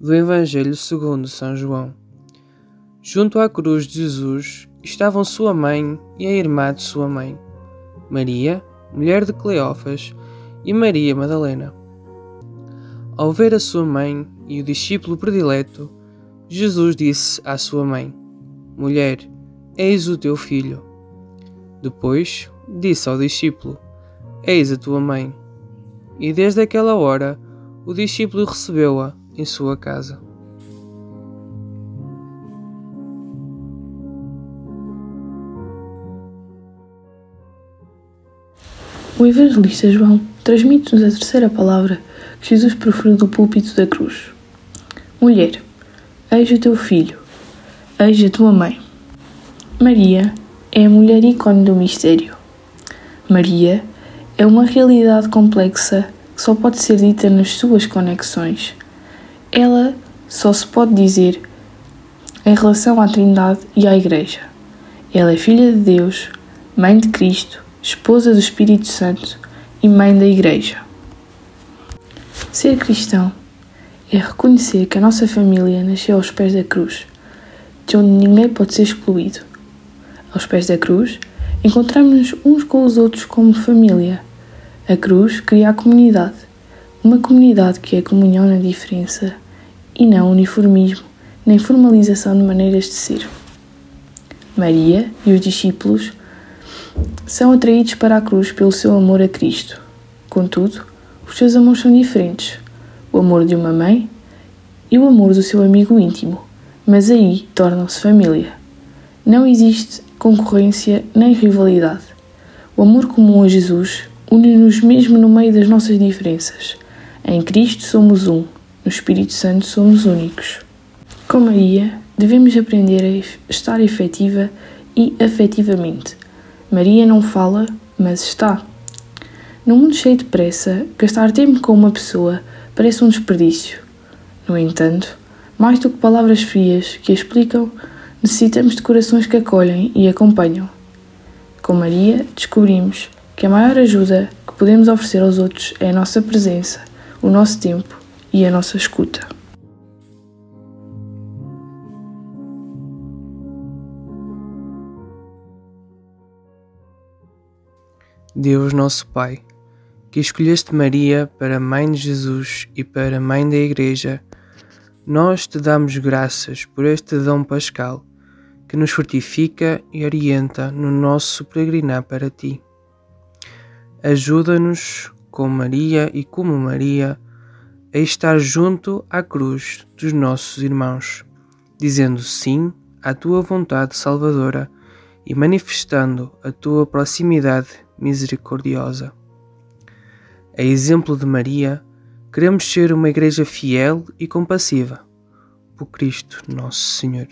do Evangelho segundo São João. Junto à cruz de Jesus estavam sua mãe e a irmã de sua mãe, Maria, mulher de Cleófas, e Maria Madalena. Ao ver a sua mãe e o discípulo predileto, Jesus disse à sua mãe: Mulher, eis o teu filho. Depois disse ao discípulo: Eis a tua mãe. E desde aquela hora o discípulo recebeu-a em sua casa. O evangelista João transmite-nos a terceira palavra que Jesus proferiu do púlpito da cruz. Mulher, eis o teu filho, eis a tua mãe. Maria é a mulher ícone do mistério. Maria é uma realidade complexa que só pode ser dita nas suas conexões. Ela só se pode dizer em relação à Trindade e à Igreja. Ela é filha de Deus, mãe de Cristo, esposa do Espírito Santo e mãe da Igreja. Ser cristão é reconhecer que a nossa família nasceu aos pés da cruz, de onde ninguém pode ser excluído. Aos pés da cruz, encontramos-nos uns com os outros como família. A cruz cria a comunidade, uma comunidade que é comunhão na diferença e não uniformismo nem formalização de maneiras de ser. Maria e os discípulos são atraídos para a cruz pelo seu amor a Cristo. Contudo, os seus amores são diferentes: o amor de uma mãe e o amor do seu amigo íntimo, mas aí tornam-se família. Não existe concorrência nem rivalidade. O amor comum a Jesus une-nos mesmo no meio das nossas diferenças. Em Cristo somos um, no Espírito Santo somos únicos. Com Maria, devemos aprender a estar efetiva e afetivamente. Maria não fala, mas está. Num mundo cheio de pressa, gastar tempo com uma pessoa parece um desperdício. No entanto, mais do que palavras frias que explicam, necessitamos de corações que acolhem e acompanham. Com Maria, descobrimos que a maior ajuda que podemos oferecer aos outros é a nossa presença, o nosso tempo e a nossa escuta. Deus nosso Pai, que escolheste Maria para Mãe de Jesus e para Mãe da Igreja, nós te damos graças por este dom pascal que nos fortifica e orienta no nosso peregrinar para ti. Ajuda-nos, com Maria e como Maria, a estar junto à cruz dos nossos irmãos, dizendo sim à tua vontade salvadora e manifestando a tua proximidade misericordiosa. A exemplo de Maria, queremos ser uma igreja fiel e compassiva. Por Cristo, nosso Senhor.